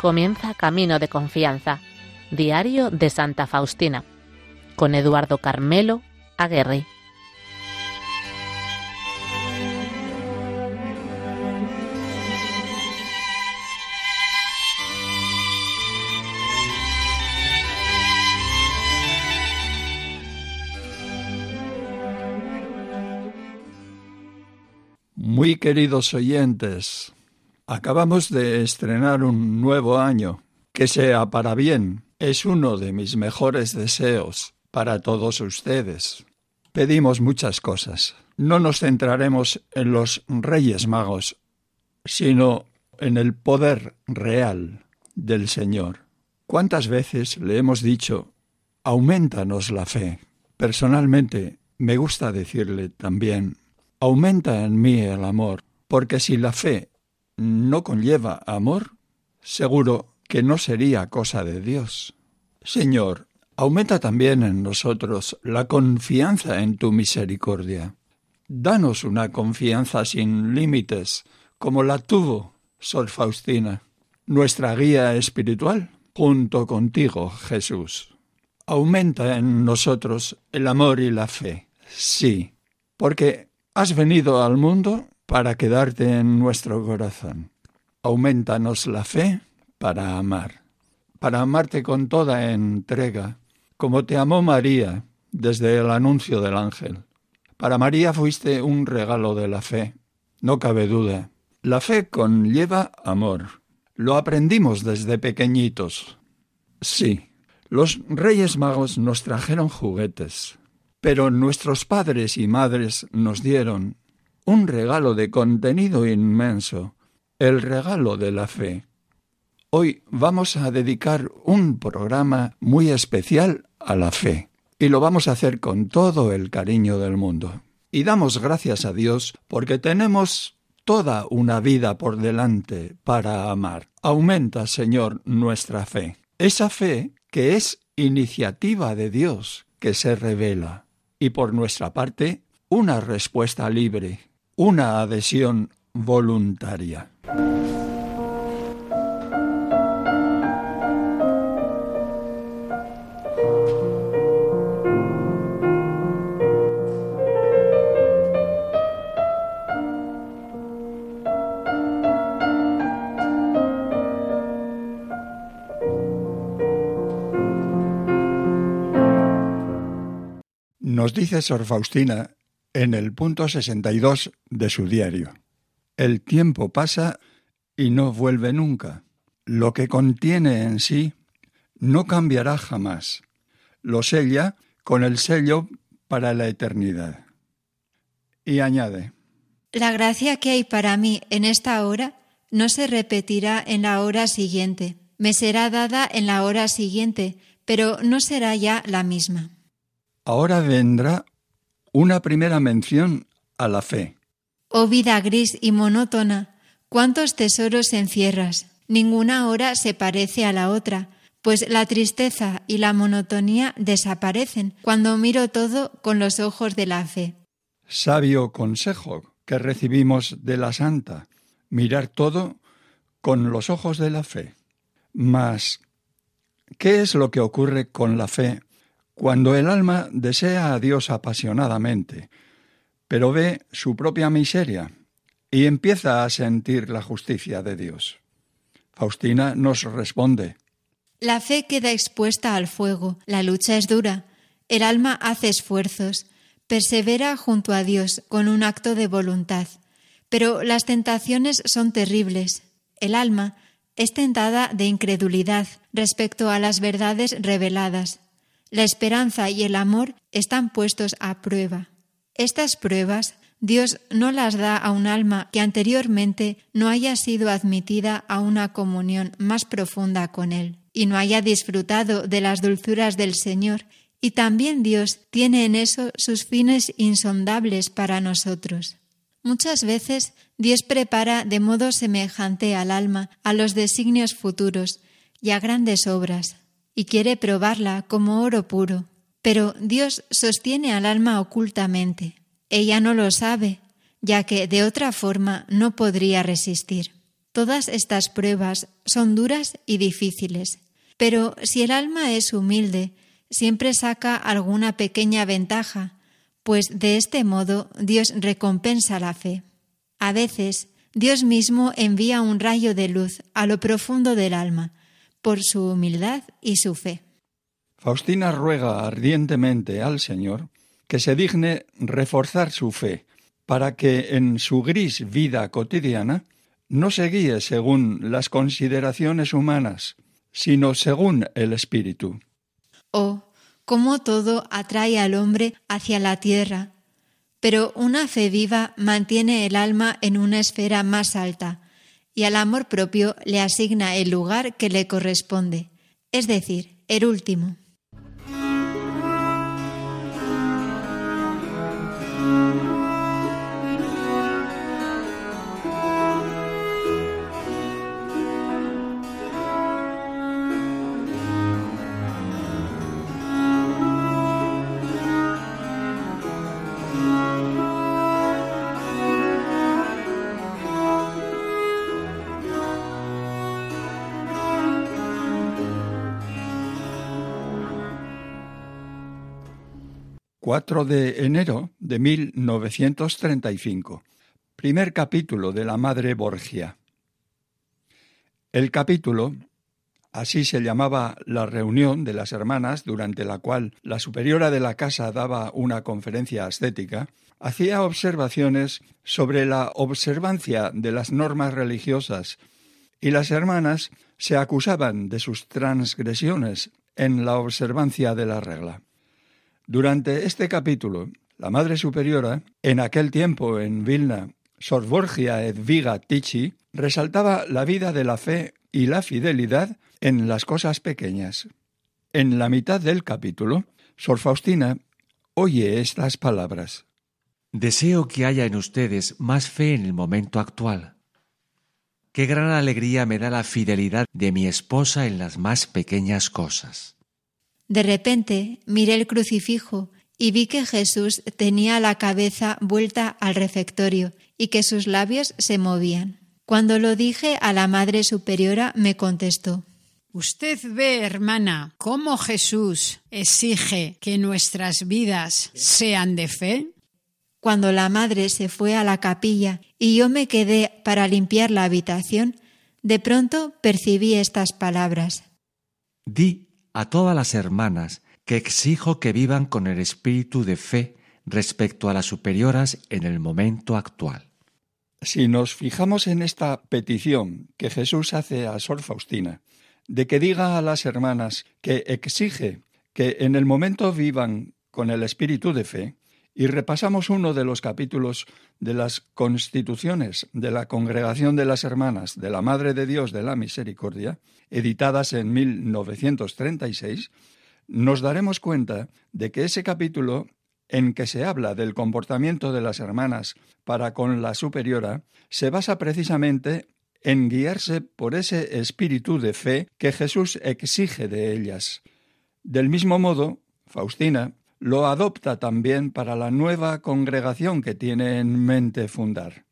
comienza Camino de Confianza, Diario de Santa Faustina, con Eduardo Carmelo Aguerri. Muy queridos oyentes, acabamos de estrenar un nuevo año. Que sea para bien. Es uno de mis mejores deseos para todos ustedes. Pedimos muchas cosas. No nos centraremos en los Reyes Magos, sino en el poder real del Señor. ¿Cuántas veces le hemos dicho, aumentanos la fe? Personalmente, me gusta decirle también, aumenta en mí el amor, porque si la fe no conlleva amor, seguro que no sería cosa de Dios. Señor, aumenta también en nosotros la confianza en tu misericordia. Danos una confianza sin límites, como la tuvo Sor Faustina, nuestra guía espiritual, junto contigo, Jesús. Aumenta en nosotros el amor y la fe, sí, porque Has venido al mundo para quedarte en nuestro corazón. Aumentanos la fe para amar, para amarte con toda entrega, como te amó María desde el anuncio del ángel. Para María fuiste un regalo de la fe, no cabe duda. La fe conlleva amor. Lo aprendimos desde pequeñitos. Sí, los Reyes Magos nos trajeron juguetes, pero nuestros padres y madres nos dieron un regalo de contenido inmenso, el regalo de la fe. Hoy vamos a dedicar un programa muy especial a la fe, y lo vamos a hacer con todo el cariño del mundo. Y damos gracias a Dios porque tenemos toda una vida por delante para amar. Aumenta, Señor, nuestra fe. Esa fe que es iniciativa de Dios que se revela y por nuestra parte una respuesta libre, una adhesión voluntaria. Nos dice Sor Faustina en el punto 62 de su diario. El tiempo pasa y no vuelve nunca. Lo que contiene en sí no cambiará jamás. Lo sella con el sello para la eternidad. Y añade, La gracia que hay para mí en esta hora no se repetirá en la hora siguiente. Me será dada en la hora siguiente, pero no será ya la misma. Ahora vendrá una primera mención a la fe. Oh vida gris y monótona, cuántos tesoros encierras. Ninguna hora se parece a la otra, pues la tristeza y la monotonía desaparecen cuando miro todo con los ojos de la fe. Sabio consejo que recibimos de la Santa, mirar todo con los ojos de la fe. Mas, ¿qué es lo que ocurre con la fe cuando el alma desea a Dios apasionadamente, pero ve su propia miseria y empieza a sentir la justicia de Dios. Faustina nos responde. La fe queda expuesta al fuego, la lucha es dura, el alma hace esfuerzos, persevera junto a Dios con un acto de voluntad, pero las tentaciones son terribles. El alma es tentada de incredulidad respecto a las verdades reveladas la esperanza y el amor están puestos a prueba. Estas pruebas Dios no las da a un alma que anteriormente no haya sido admitida a una comunión más profunda con Él y no haya disfrutado de las dulzuras del Señor, y también Dios tiene en eso sus fines insondables para nosotros. Muchas veces Dios prepara de modo semejante al alma a los designios futuros y a grandes obras, y quiere probarla como oro puro. Pero Dios sostiene al alma ocultamente. Ella no lo sabe, ya que de otra forma no podría resistir. Todas estas pruebas son duras y difíciles, pero si el alma es humilde, siempre saca alguna pequeña ventaja, pues de este modo Dios recompensa la fe. A veces, Dios mismo envía un rayo de luz a lo profundo del alma, por su humildad y su fe. Faustina ruega ardientemente al Señor que se digne reforzar su fe, para que en su gris vida cotidiana no se guíe según las consideraciones humanas, sino según el Espíritu. Oh, cómo todo atrae al hombre hacia la tierra, pero una fe viva mantiene el alma en una esfera más alta, y al amor propio le asigna el lugar que le corresponde, es decir, el último. 4 de enero de 1935. Primer capítulo de la Madre Borgia. El capítulo, así se llamaba la reunión de las hermanas durante la cual la superiora de la casa daba una conferencia ascética, hacía observaciones sobre la observancia de las normas religiosas y las hermanas se acusaban de sus transgresiones en la observancia de la regla. Durante este capítulo, la Madre Superiora, en aquel tiempo en Vilna, Sor Borgia Edviga Tichi, resaltaba la vida de la fe y la fidelidad en las cosas pequeñas. En la mitad del capítulo, Sor Faustina oye estas palabras. Deseo que haya en ustedes más fe en el momento actual. Qué gran alegría me da la fidelidad de mi esposa en las más pequeñas cosas. De repente miré el crucifijo y vi que Jesús tenía la cabeza vuelta al refectorio y que sus labios se movían. Cuando lo dije a la Madre Superiora me contestó Usted ve, hermana, cómo Jesús exige que nuestras vidas sean de fe. Cuando la madre se fue a la capilla y yo me quedé para limpiar la habitación, de pronto percibí estas palabras. Di a todas las hermanas que exijo que vivan con el espíritu de fe respecto a las superioras en el momento actual. Si nos fijamos en esta petición que Jesús hace a Sor Faustina, de que diga a las hermanas que exige que en el momento vivan con el espíritu de fe, y repasamos uno de los capítulos de las constituciones de la Congregación de las Hermanas de la Madre de Dios de la Misericordia, editadas en 1936, nos daremos cuenta de que ese capítulo en que se habla del comportamiento de las hermanas para con la superiora se basa precisamente en guiarse por ese espíritu de fe que Jesús exige de ellas. Del mismo modo, Faustina lo adopta también para la nueva congregación que tiene en mente fundar.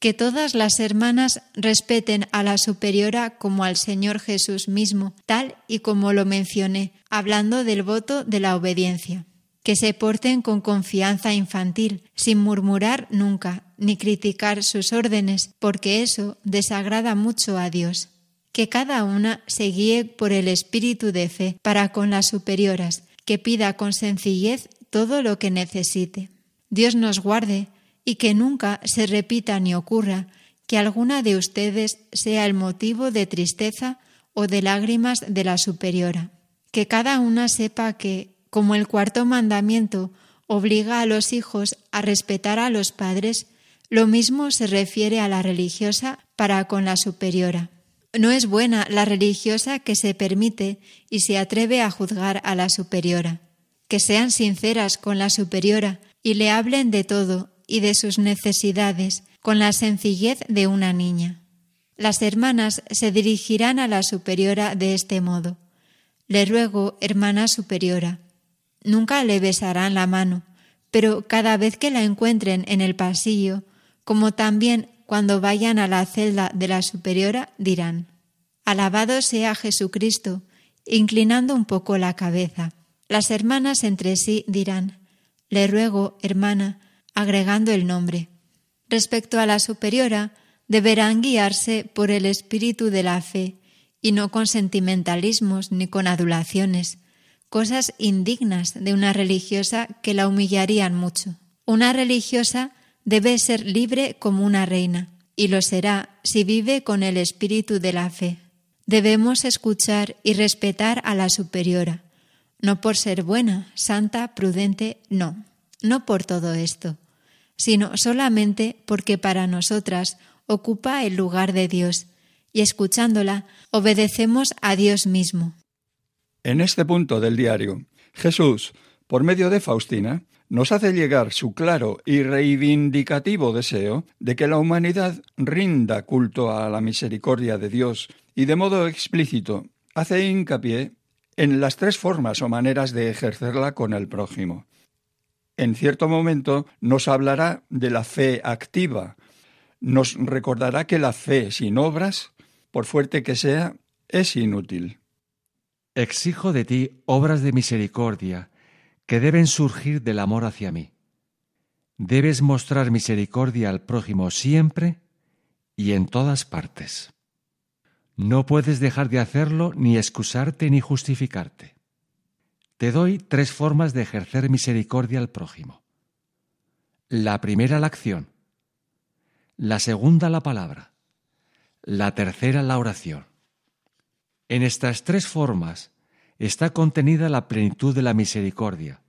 Que todas las hermanas respeten a la superiora como al Señor Jesús mismo, tal y como lo mencioné, hablando del voto de la obediencia. Que se porten con confianza infantil, sin murmurar nunca, ni criticar sus órdenes, porque eso desagrada mucho a Dios. Que cada una se guíe por el espíritu de fe para con las superioras, que pida con sencillez todo lo que necesite. Dios nos guarde y que nunca se repita ni ocurra que alguna de ustedes sea el motivo de tristeza o de lágrimas de la superiora. Que cada una sepa que, como el cuarto mandamiento obliga a los hijos a respetar a los padres, lo mismo se refiere a la religiosa para con la superiora. No es buena la religiosa que se permite y se atreve a juzgar a la superiora. Que sean sinceras con la superiora y le hablen de todo y de sus necesidades con la sencillez de una niña. Las hermanas se dirigirán a la superiora de este modo. Le ruego, hermana superiora. Nunca le besarán la mano, pero cada vez que la encuentren en el pasillo, como también cuando vayan a la celda de la superiora, dirán, Alabado sea Jesucristo, inclinando un poco la cabeza. Las hermanas entre sí dirán, Le ruego, hermana, agregando el nombre. Respecto a la superiora, deberán guiarse por el espíritu de la fe y no con sentimentalismos ni con adulaciones, cosas indignas de una religiosa que la humillarían mucho. Una religiosa debe ser libre como una reina, y lo será si vive con el espíritu de la fe. Debemos escuchar y respetar a la superiora, no por ser buena, santa, prudente, no, no por todo esto, sino solamente porque para nosotras ocupa el lugar de Dios, y escuchándola obedecemos a Dios mismo. En este punto del diario, Jesús, por medio de Faustina, nos hace llegar su claro y reivindicativo deseo de que la humanidad rinda culto a la misericordia de Dios y de modo explícito hace hincapié en las tres formas o maneras de ejercerla con el prójimo. En cierto momento nos hablará de la fe activa, nos recordará que la fe sin obras, por fuerte que sea, es inútil. Exijo de ti obras de misericordia que deben surgir del amor hacia mí. Debes mostrar misericordia al prójimo siempre y en todas partes. No puedes dejar de hacerlo ni excusarte ni justificarte. Te doy tres formas de ejercer misericordia al prójimo. La primera la acción, la segunda la palabra, la tercera la oración. En estas tres formas está contenida la plenitud de la misericordia,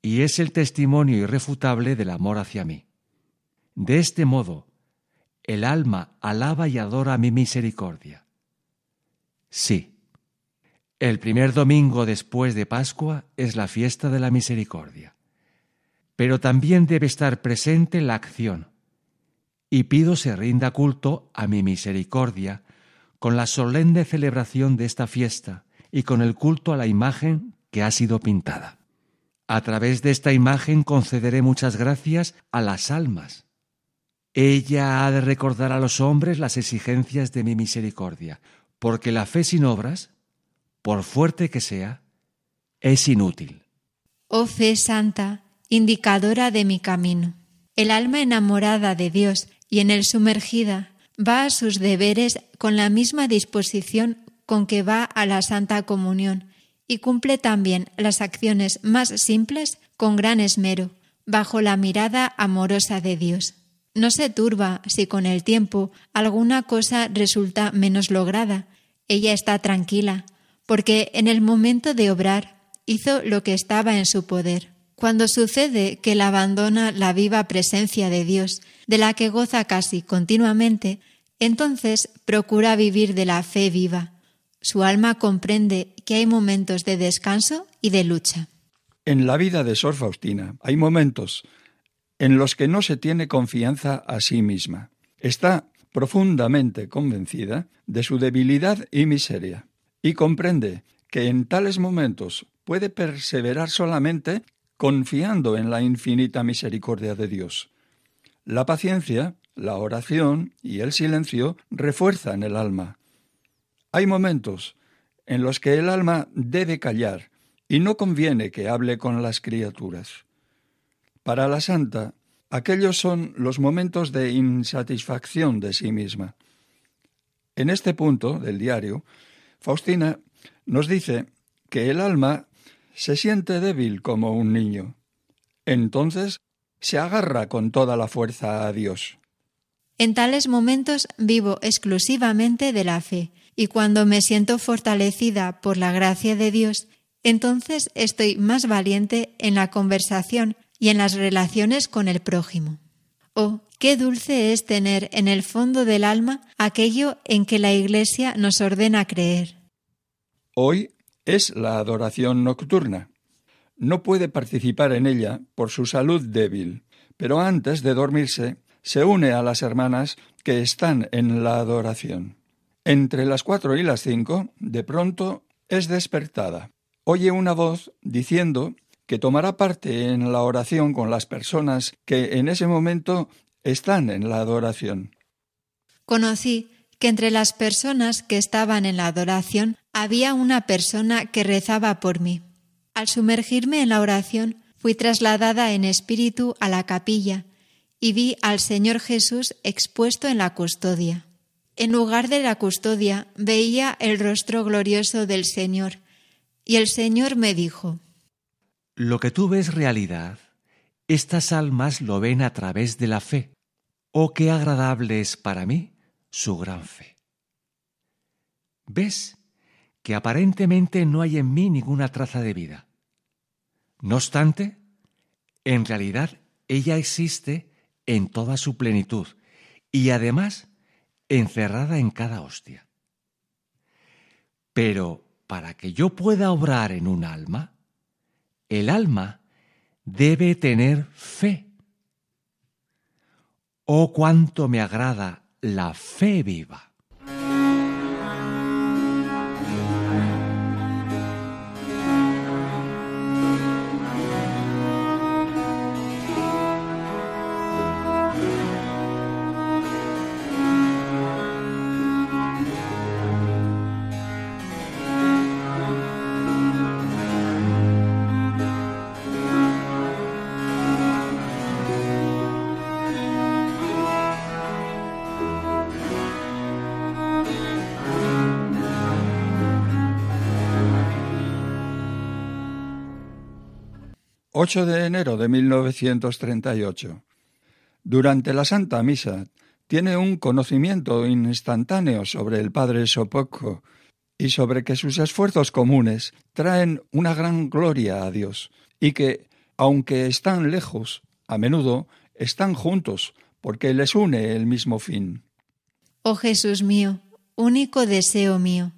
y es el testimonio irrefutable del amor hacia mí. De este modo, el alma alaba y adora mi misericordia. Sí, el primer domingo después de Pascua es la fiesta de la misericordia, pero también debe estar presente la acción, y pido se rinda culto a mi misericordia con la solemne celebración de esta fiesta y con el culto a la imagen que ha sido pintada. A través de esta imagen concederé muchas gracias a las almas. Ella ha de recordar a los hombres las exigencias de mi misericordia, porque la fe sin obras, por fuerte que sea, es inútil. Oh fe santa, indicadora de mi camino. El alma enamorada de Dios y en él sumergida, va a sus deberes con la misma disposición con que va a la Santa Comunión y cumple también las acciones más simples con gran esmero, bajo la mirada amorosa de Dios. No se turba si con el tiempo alguna cosa resulta menos lograda. Ella está tranquila, porque en el momento de obrar hizo lo que estaba en su poder. Cuando sucede que la abandona la viva presencia de Dios, de la que goza casi continuamente, entonces procura vivir de la fe viva. Su alma comprende que hay momentos de descanso y de lucha. En la vida de Sor Faustina hay momentos en los que no se tiene confianza a sí misma. Está profundamente convencida de su debilidad y miseria, y comprende que en tales momentos puede perseverar solamente confiando en la infinita misericordia de Dios. La paciencia, la oración y el silencio refuerzan el alma. Hay momentos en los que el alma debe callar y no conviene que hable con las criaturas. Para la santa, aquellos son los momentos de insatisfacción de sí misma. En este punto del diario, Faustina nos dice que el alma se siente débil como un niño. Entonces se agarra con toda la fuerza a Dios. En tales momentos vivo exclusivamente de la fe, y cuando me siento fortalecida por la gracia de Dios, entonces estoy más valiente en la conversación y en las relaciones con el prójimo. Oh, qué dulce es tener en el fondo del alma aquello en que la Iglesia nos ordena creer. Hoy es la adoración nocturna. No puede participar en ella por su salud débil, pero antes de dormirse se une a las hermanas que están en la adoración. Entre las cuatro y las cinco, de pronto, es despertada. Oye una voz diciendo que tomará parte en la oración con las personas que en ese momento están en la adoración. Conocí que entre las personas que estaban en la adoración había una persona que rezaba por mí. Al sumergirme en la oración, fui trasladada en espíritu a la capilla y vi al Señor Jesús expuesto en la custodia. En lugar de la custodia veía el rostro glorioso del Señor, y el Señor me dijo, Lo que tú ves realidad, estas almas lo ven a través de la fe. Oh, qué agradable es para mí su gran fe. ¿Ves que aparentemente no hay en mí ninguna traza de vida? No obstante, en realidad ella existe en toda su plenitud y además encerrada en cada hostia. Pero para que yo pueda obrar en un alma, el alma debe tener fe. Oh, cuánto me agrada la fe viva. 8 de enero de 1938. Durante la Santa Misa tiene un conocimiento instantáneo sobre el Padre Sopocco y sobre que sus esfuerzos comunes traen una gran gloria a Dios y que, aunque están lejos, a menudo están juntos porque les une el mismo fin. Oh Jesús mío, único deseo mío,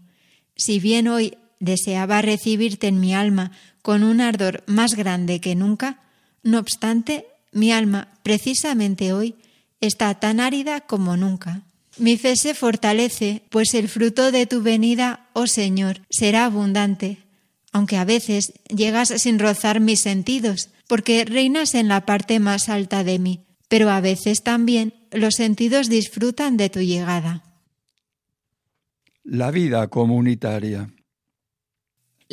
si bien hoy deseaba recibirte en mi alma con un ardor más grande que nunca, no obstante, mi alma, precisamente hoy, está tan árida como nunca. Mi fe se fortalece, pues el fruto de tu venida, oh Señor, será abundante, aunque a veces llegas sin rozar mis sentidos, porque reinas en la parte más alta de mí, pero a veces también los sentidos disfrutan de tu llegada. La vida comunitaria.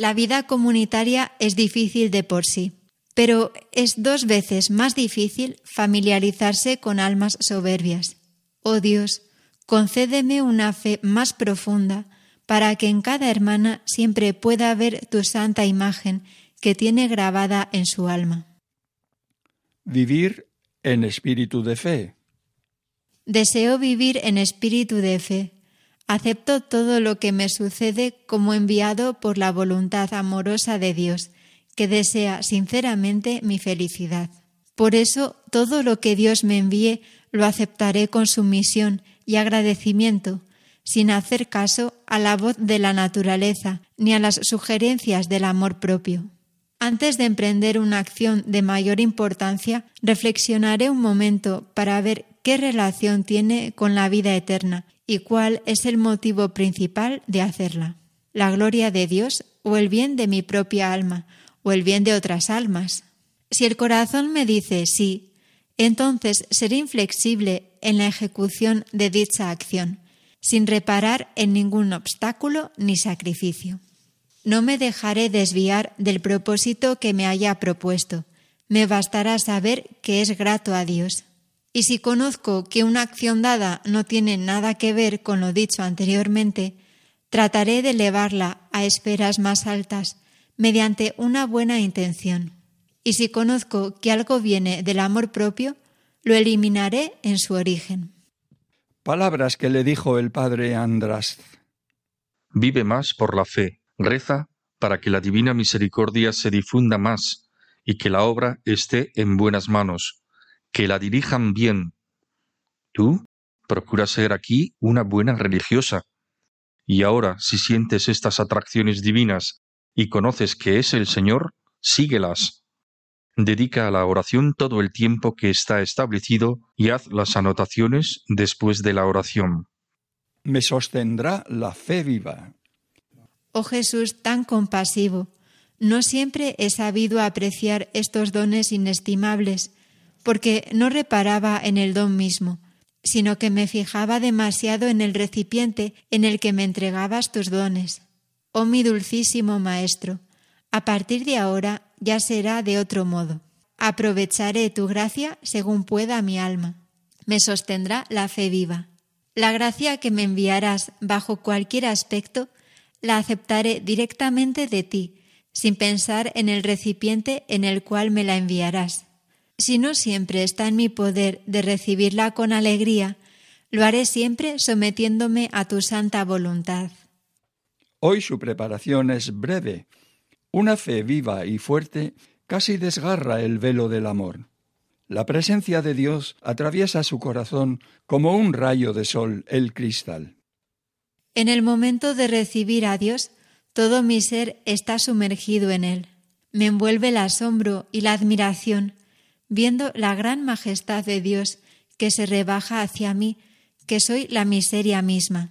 La vida comunitaria es difícil de por sí, pero es dos veces más difícil familiarizarse con almas soberbias. Oh Dios, concédeme una fe más profunda para que en cada hermana siempre pueda ver tu santa imagen que tiene grabada en su alma. Vivir en espíritu de fe. Deseo vivir en espíritu de fe Acepto todo lo que me sucede como enviado por la voluntad amorosa de Dios, que desea sinceramente mi felicidad. Por eso todo lo que Dios me envíe lo aceptaré con sumisión y agradecimiento, sin hacer caso a la voz de la naturaleza ni a las sugerencias del amor propio. Antes de emprender una acción de mayor importancia, reflexionaré un momento para ver qué relación tiene con la vida eterna y cuál es el motivo principal de hacerla. La gloria de Dios o el bien de mi propia alma o el bien de otras almas. Si el corazón me dice sí, entonces seré inflexible en la ejecución de dicha acción, sin reparar en ningún obstáculo ni sacrificio. No me dejaré desviar del propósito que me haya propuesto. Me bastará saber que es grato a Dios. Y si conozco que una acción dada no tiene nada que ver con lo dicho anteriormente, trataré de elevarla a esferas más altas mediante una buena intención. Y si conozco que algo viene del amor propio, lo eliminaré en su origen. Palabras que le dijo el padre András. Vive más por la fe, reza para que la divina misericordia se difunda más y que la obra esté en buenas manos que la dirijan bien. Tú procura ser aquí una buena religiosa. Y ahora, si sientes estas atracciones divinas y conoces que es el Señor, síguelas. Dedica a la oración todo el tiempo que está establecido y haz las anotaciones después de la oración. Me sostendrá la fe viva. Oh Jesús tan compasivo, no siempre he sabido apreciar estos dones inestimables porque no reparaba en el don mismo, sino que me fijaba demasiado en el recipiente en el que me entregabas tus dones. Oh mi dulcísimo Maestro, a partir de ahora ya será de otro modo. Aprovecharé tu gracia según pueda mi alma. Me sostendrá la fe viva. La gracia que me enviarás bajo cualquier aspecto la aceptaré directamente de ti, sin pensar en el recipiente en el cual me la enviarás. Si no siempre está en mi poder de recibirla con alegría, lo haré siempre sometiéndome a tu santa voluntad. Hoy su preparación es breve. Una fe viva y fuerte casi desgarra el velo del amor. La presencia de Dios atraviesa su corazón como un rayo de sol el cristal. En el momento de recibir a Dios, todo mi ser está sumergido en Él. Me envuelve el asombro y la admiración, viendo la gran majestad de Dios que se rebaja hacia mí, que soy la miseria misma.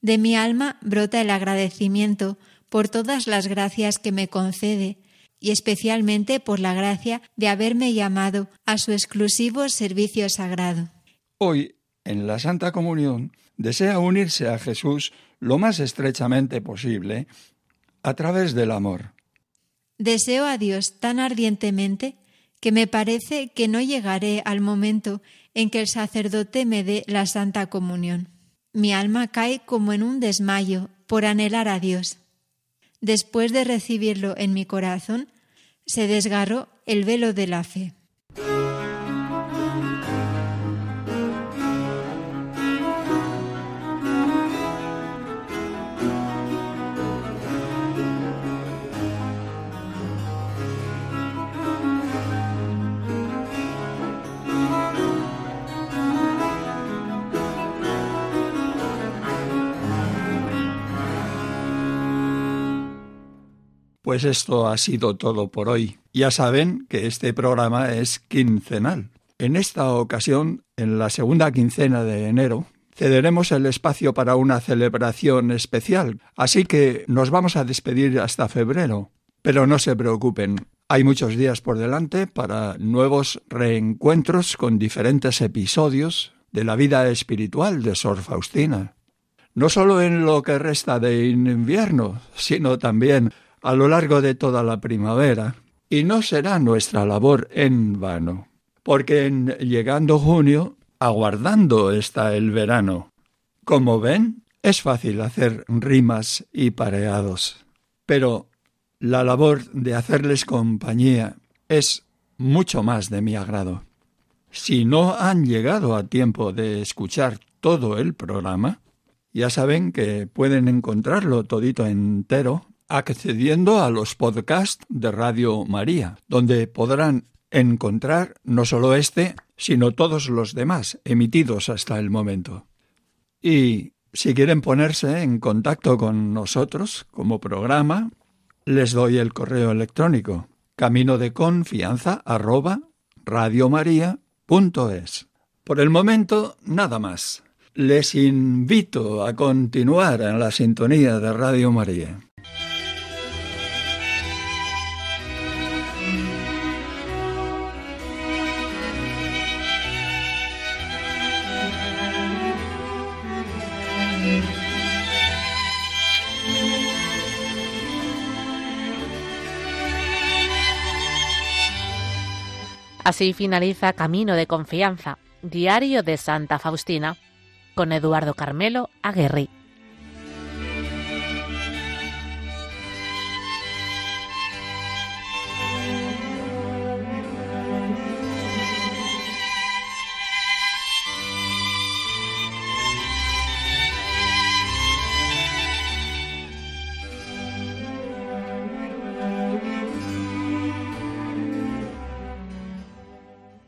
De mi alma brota el agradecimiento por todas las gracias que me concede, y especialmente por la gracia de haberme llamado a su exclusivo servicio sagrado. Hoy, en la Santa Comunión, desea unirse a Jesús lo más estrechamente posible a través del amor. Deseo a Dios tan ardientemente que me parece que no llegaré al momento en que el sacerdote me dé la Santa Comunión. Mi alma cae como en un desmayo por anhelar a Dios. Después de recibirlo en mi corazón, se desgarró el velo de la fe. Pues esto ha sido todo por hoy. Ya saben que este programa es quincenal. En esta ocasión, en la segunda quincena de enero, cederemos el espacio para una celebración especial, así que nos vamos a despedir hasta febrero. Pero no se preocupen, hay muchos días por delante para nuevos reencuentros con diferentes episodios de la vida espiritual de Sor Faustina. No solo en lo que resta de invierno, sino también a lo largo de toda la primavera, y no será nuestra labor en vano, porque en llegando junio, aguardando está el verano. Como ven, es fácil hacer rimas y pareados, pero la labor de hacerles compañía es mucho más de mi agrado. Si no han llegado a tiempo de escuchar todo el programa, ya saben que pueden encontrarlo todito entero accediendo a los podcasts de Radio María, donde podrán encontrar no solo este, sino todos los demás emitidos hasta el momento. Y si quieren ponerse en contacto con nosotros como programa, les doy el correo electrónico camino de confianza arroba Por el momento, nada más. Les invito a continuar en la sintonía de Radio María. Así finaliza Camino de Confianza, Diario de Santa Faustina, con Eduardo Carmelo Aguerri.